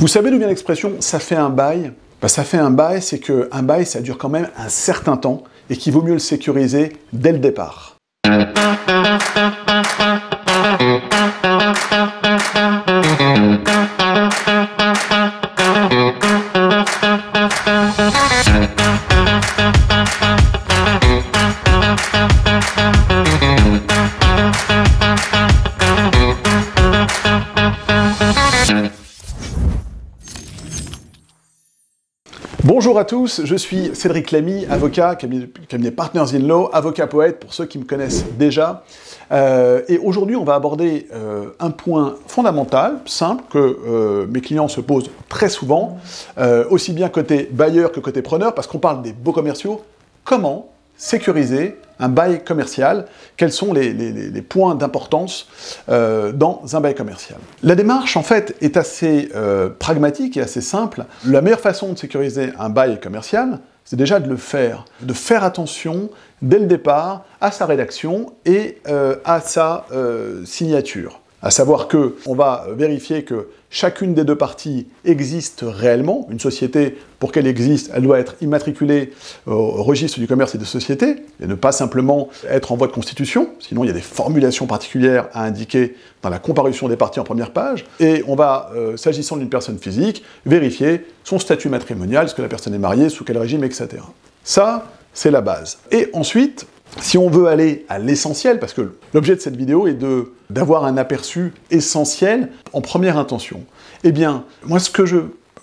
Vous savez d'où vient l'expression « ça fait un bail bah, Ça fait un bail, c'est qu'un bail, ça dure quand même un certain temps et qu'il vaut mieux le sécuriser dès le départ. Bonjour à tous, je suis Cédric Lamy, avocat, cabinet, Partners in Law, avocat poète pour ceux qui me connaissent déjà. Euh, et aujourd'hui, on va aborder euh, un point fondamental, simple, que euh, mes clients se posent très souvent, aussi bien côté bailleur que côté preneur, parce qu'on parle des beaux commerciaux. Comment sécuriser un bail commercial, quels sont les, points d'importance euh, dans un bail commercial. La démarche, en fait, est assez euh, pragmatique et assez simple. La meilleure façon de sécuriser un bail commercial, c'est déjà de le faire, de faire attention dès le départ à sa rédaction et euh, à sa signature. À savoir que on va vérifier que chacune des deux parties existe réellement. Une société, pour qu'elle existe, elle doit être immatriculée au registre du commerce et des sociétés, et ne pas simplement être en voie de constitution, sinon il y a des formulations particulières à indiquer dans la comparution des parties en première page. Et on va, euh, s'agissant d'une personne physique, vérifier son statut matrimonial, est-ce que la personne est mariée, sous quel régime, etc. Ça, c'est la base. Et ensuite, si on veut aller à l'essentiel, parce que l'objet de cette vidéo est d'avoir un aperçu essentiel en première intention, eh bien, moi ce que je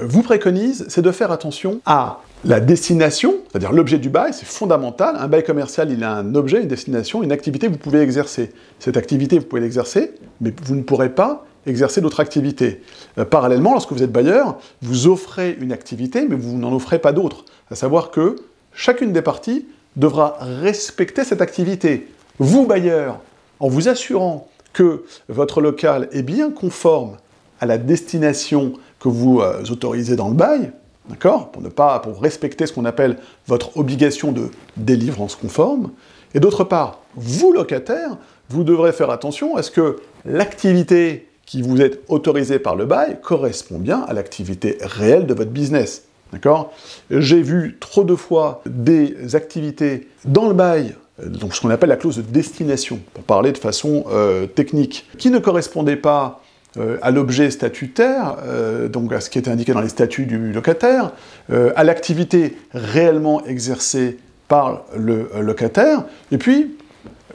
vous préconise, c'est de faire attention à la destination, c'est-à-dire l'objet du bail, c'est fondamental. Un bail commercial, il a un objet, une destination, une activité que vous pouvez exercer. Cette activité, vous pouvez l'exercer, mais vous ne pourrez pas exercer d'autres activités. Euh, parallèlement, lorsque vous êtes bailleur, vous offrez une activité, mais vous n'en offrez pas d'autres. À savoir que chacune des parties devra respecter cette activité. Vous, bailleur, en vous assurant que votre local est bien conforme à la destination que vous euh, autorisez dans le bail, d'accord Pour ne pas, pour respecter ce qu'on appelle votre obligation de délivrance conforme. Et d'autre part, vous, locataire, vous devrez faire attention à ce que l'activité qui vous est autorisée par le bail correspond bien à l'activité réelle de votre business. D'accord? J'ai vu trop de fois des activités dans le bail, donc ce qu'on appelle la clause de destination, pour parler de façon euh, technique, qui ne correspondaient pas euh, à l'objet statutaire, euh, donc à ce qui était indiqué dans les statuts du locataire, à l'activité réellement exercée par le locataire, et puis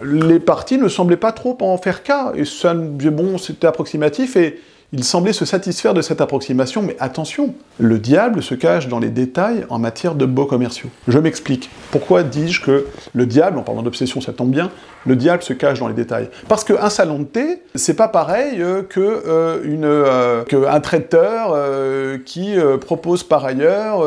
les parties ne semblaient pas trop en faire cas, et ça, bon, c'était approximatif, et il semblait se satisfaire de cette approximation, mais attention, le diable se cache dans les détails en matière de beaux commerciaux. Je m'explique. Pourquoi dis-je que le diable, en parlant d'obsession, ça tombe bien, le diable se cache dans les détails? Parce qu'un salon de thé, c'est pas pareil euh, que euh, euh, qu'un traiteur qui propose par ailleurs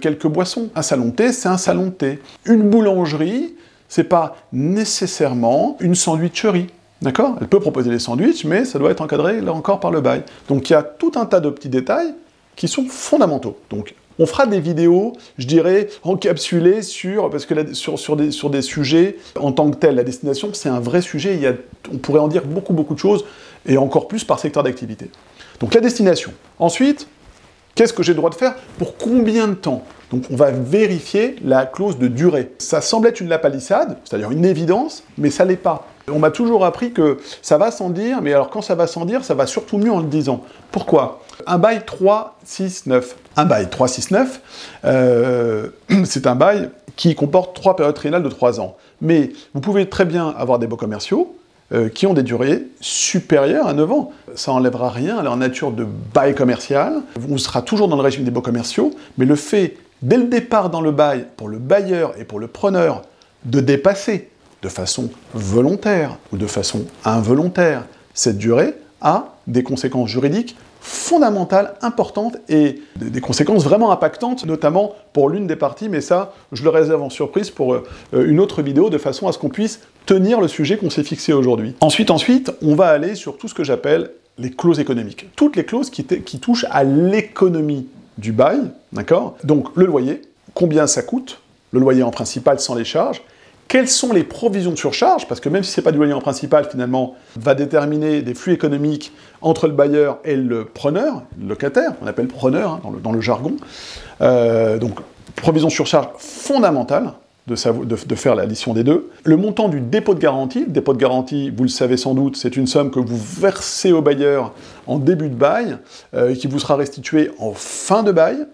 quelques boissons. Un salon de thé, c'est un salon de thé. Une boulangerie, c'est pas nécessairement une sandwicherie. D'accord Elle peut proposer des sandwichs, mais ça doit être encadré, là encore, par le bail. Donc il y a tout un tas de petits détails qui sont fondamentaux. Donc on fera des vidéos, je dirais, encapsulées sur, parce que sur, des, sur des sujets en tant que tel. La destination, c'est un vrai sujet, il y a, on pourrait en dire beaucoup, beaucoup de choses, et encore plus par secteur d'activité. Donc la destination. Ensuite, qu'est-ce que j'ai le droit de faire? Pour combien de temps? Donc on va vérifier la clause de durée. Ça semble être une lapalissade, c'est-à-dire une évidence, mais ça l'est pas. On m'a toujours appris que ça va sans dire, mais alors quand ça va sans dire, ça va surtout mieux en le disant. Pourquoi? Un bail 3-6-9. Un bail 3-6-9, euh, c'est un bail qui comporte trois périodes triennales de 3 ans. Mais vous pouvez très bien avoir des beaux commerciaux, euh, qui ont des durées supérieures à 9 ans. Ça n'enlèvera rien à leur nature de bail commercial. On sera toujours dans le régime des beaux commerciaux, mais le fait dès le départ dans le bail, pour le bailleur et pour le preneur, de dépasser de façon volontaire ou de façon involontaire cette durée a des conséquences juridiques fondamentales, importantes et des conséquences vraiment impactantes, notamment pour l'une des parties, mais ça, je le réserve en surprise pour euh, une autre vidéo, de façon à ce qu'on puisse tenir le sujet qu'on s'est fixé aujourd'hui. Ensuite, ensuite, on va aller sur tout ce que j'appelle les clauses économiques. Toutes les clauses qui, qui touchent à l'économie du bail, d'accord? Donc le loyer, combien ça coûte, le loyer en principal sans les charges, quelles sont les provisions de surcharge, parce que même si ce n'est pas du loyer en principal, finalement, va déterminer des flux économiques entre le bailleur et le preneur, le locataire, on appelle preneur hein, dans, le, jargon. Euh, donc, provision de surcharge fondamentale, de, faire l'addition des deux. Le montant du dépôt de garantie, le dépôt de garantie, vous le savez sans doute, c'est une somme que vous versez au bailleur en début de bail, euh, et qui vous sera restituée en fin de bail.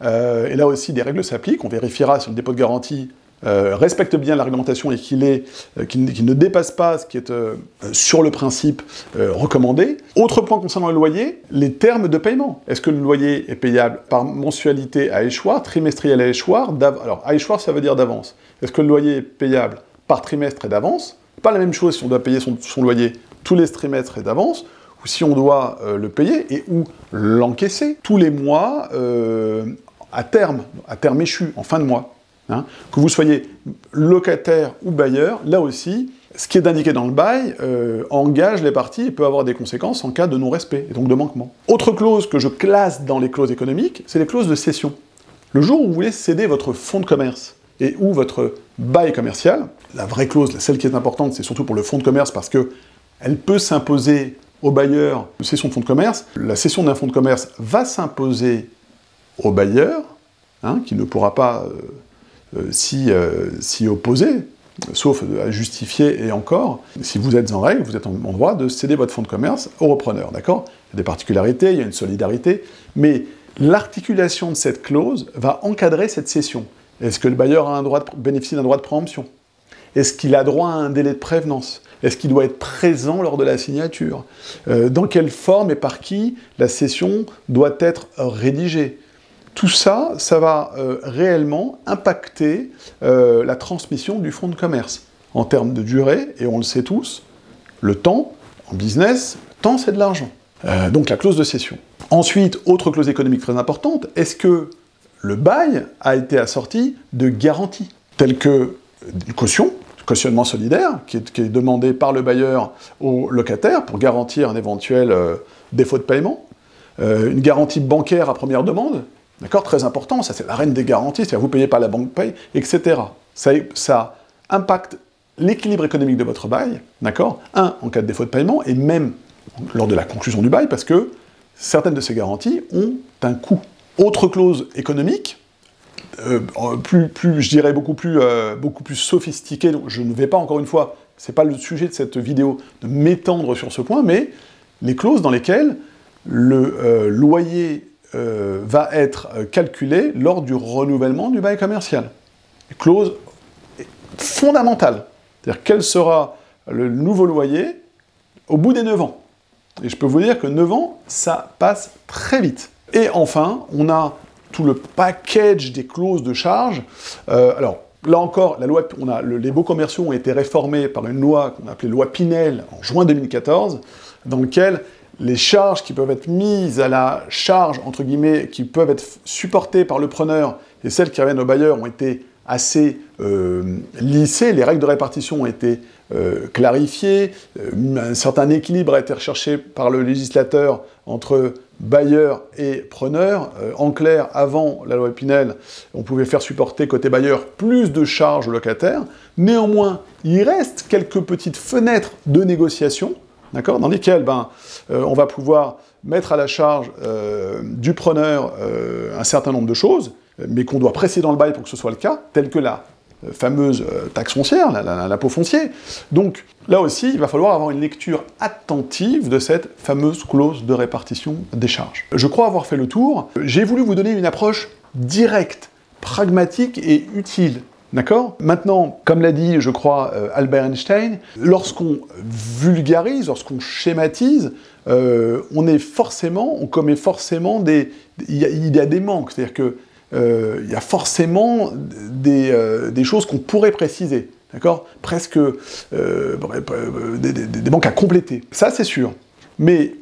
Euh, et là aussi, des règles s'appliquent. On vérifiera si le dépôt de garantie euh, respecte bien la réglementation et qu'il ne dépasse pas ce qui est sur le principe recommandé. Autre point concernant le loyer, les termes de paiement. Est-ce que le loyer est payable par mensualité à échoir, trimestriel à échoir Alors, à échoir, ça veut dire d'avance. Est-ce que le loyer est payable par trimestre et d'avance? Pas la même chose si on doit payer son, son loyer tous les trimestres et d'avance, ou si on doit le payer et ou l'encaisser tous les mois à terme, à terme échu, en fin de mois, hein, que vous soyez locataire ou bailleur, là aussi, ce qui est indiqué dans le bail euh, engage les parties et peut avoir des conséquences en cas de non-respect, et donc de manquement. Autre clause que je classe dans les clauses économiques, c'est les clauses de cession. Le jour où vous voulez céder votre fonds de commerce et ou votre bail commercial, la vraie clause, celle qui est importante, c'est surtout pour le fonds de commerce parce que elle peut s'imposer au bailleur cession de fonds de commerce. La cession d'un fonds de commerce va s'imposer au bailleur, hein, qui ne pourra pas euh, euh, euh, s'y opposer, sauf à justifier et encore, si vous êtes en règle, vous êtes en, droit de céder votre fonds de commerce au repreneur, Il y a des particularités, il y a une solidarité, mais l'articulation de cette clause va encadrer cette cession. Est-ce que le bailleur a un droit de, bénéficie d'un droit de préemption? Est-ce qu'il a droit à un délai de prévenance? Est-ce qu'il doit être présent lors de la signature? Dans quelle forme et par qui la cession doit être rédigée? Tout ça, ça va euh, réellement impacter euh, la transmission du fonds de commerce en termes de durée, et on le sait tous, le temps, en business, le temps c'est de l'argent. Euh, donc la clause de cession. Ensuite, autre clause économique très importante, est-ce que le bail a été assorti de garanties, telles que une caution, cautionnement solidaire, qui est, demandé par le bailleur au locataire pour garantir un éventuel défaut de paiement, une garantie bancaire à première demande, D'accord Très important, ça c'est la reine des garanties, c'est-à-dire vous payez pas la banque paye, etc. Ça, impacte l'équilibre économique de votre bail, d'accord Un, en cas de défaut de paiement, et même lors de la conclusion du bail, parce que certaines de ces garanties ont un coût. Autre clause économique, euh, plus, plus, je dirais beaucoup plus, euh, beaucoup plus sophistiquée, je ne vais pas encore une fois, c'est pas le sujet de cette vidéo, de m'étendre sur ce point, mais les clauses dans lesquelles le euh, loyer euh, va être calculé lors du renouvellement du bail commercial. clause fondamentale. C'est-à-dire quel sera le nouveau loyer au bout des 9 ans. Et je peux vous dire que 9 ans, ça passe très vite. Et enfin, on a tout le package des clauses de charge. Euh, alors, là encore, la loi, on a, les baux commerciaux ont été réformés par une loi qu'on a appelée loi Pinel en juin 2014, dans laquelle les charges qui peuvent être mises à la charge, entre guillemets, qui peuvent être supportées par le preneur, et celles qui reviennent au bailleur ont été assez euh, lissées, les règles de répartition ont été euh, clarifiées, euh, un certain équilibre a été recherché par le législateur entre bailleur et preneur. en clair, avant la loi Pinel, on pouvait faire supporter côté bailleur plus de charges aux locataires. Néanmoins, il reste quelques petites fenêtres de négociation dans lesquels ben, euh, on va pouvoir mettre à la charge euh, du preneur euh, un certain nombre de choses, mais qu'on doit presser dans le bail pour que ce soit le cas, tel que la fameuse taxe foncière, l'impôt foncier. Donc là aussi, il va falloir avoir une lecture attentive de cette fameuse clause de répartition des charges. Je crois avoir fait le tour. J'ai voulu vous donner une approche directe, pragmatique et utile D'accord? Maintenant, comme l'a dit, je crois, euh, Albert Einstein, lorsqu'on vulgarise, lorsqu'on schématise, euh, on est forcément, on commet forcément des... Il y des manques, c'est-à-dire qu'il euh, y a forcément des, choses qu'on pourrait préciser, d'accord? Presque des, des manques à compléter. Ça, c'est sûr. Mais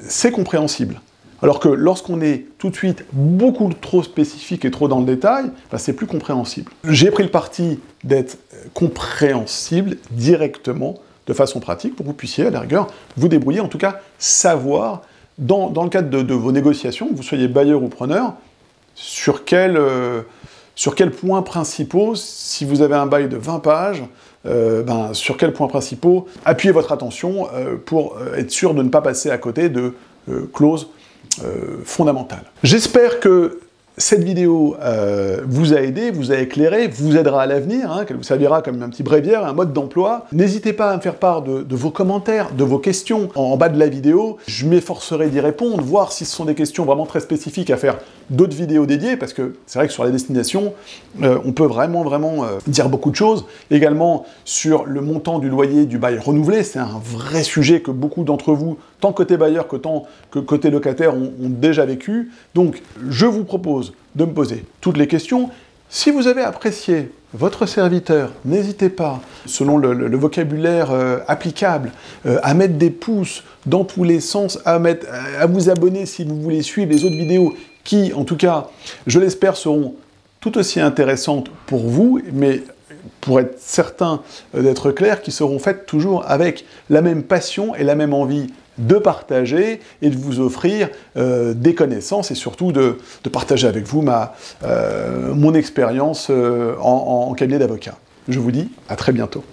c'est compréhensible. Alors que lorsqu'on est tout de suite beaucoup trop spécifique et trop dans le détail, bah, c'est plus compréhensible. J'ai pris le parti d'être compréhensible directement, de façon pratique, pour que vous puissiez, à la rigueur, vous débrouiller, en tout cas savoir, dans, le cadre de, vos négociations, que vous soyez bailleur ou preneur, sur quel, euh, quels points principaux, si vous avez un bail de 20 pages, euh, ben, sur quels points principaux appuyez votre attention euh, pour euh, être sûr de ne pas passer à côté de clauses fondamentales. J'espère que cette vidéo euh, vous a aidé, vous a éclairé, vous aidera à l'avenir, hein, qu'elle vous servira comme un petit bréviaire, un mode d'emploi. N'hésitez pas à me faire part de, vos commentaires, de vos questions en, bas de la vidéo. Je m'efforcerai d'y répondre, voir si ce sont des questions vraiment très spécifiques à faire d'autres vidéos dédiées, parce que c'est vrai que sur la destination, euh, on peut vraiment, vraiment euh, dire beaucoup de choses. Également sur le montant du loyer du bail renouvelé, c'est un vrai sujet que beaucoup d'entre vous, tant côté bailleur que, tant, côté locataire, ont déjà vécu. Donc, je vous propose de me poser toutes les questions. Si vous avez apprécié votre serviteur, n'hésitez pas, selon le, vocabulaire euh, applicable, euh, à mettre des pouces dans tous les sens, à, à vous abonner si vous voulez suivre les autres vidéos qui, en tout cas, je l'espère, seront tout aussi intéressantes pour vous, mais pour être certain euh, d'être clair, qui seront faites toujours avec la même passion et la même envie de partager et de vous offrir euh, des connaissances et surtout de, partager avec vous euh, mon expérience en, en cabinet d'avocat. Je vous dis à très bientôt.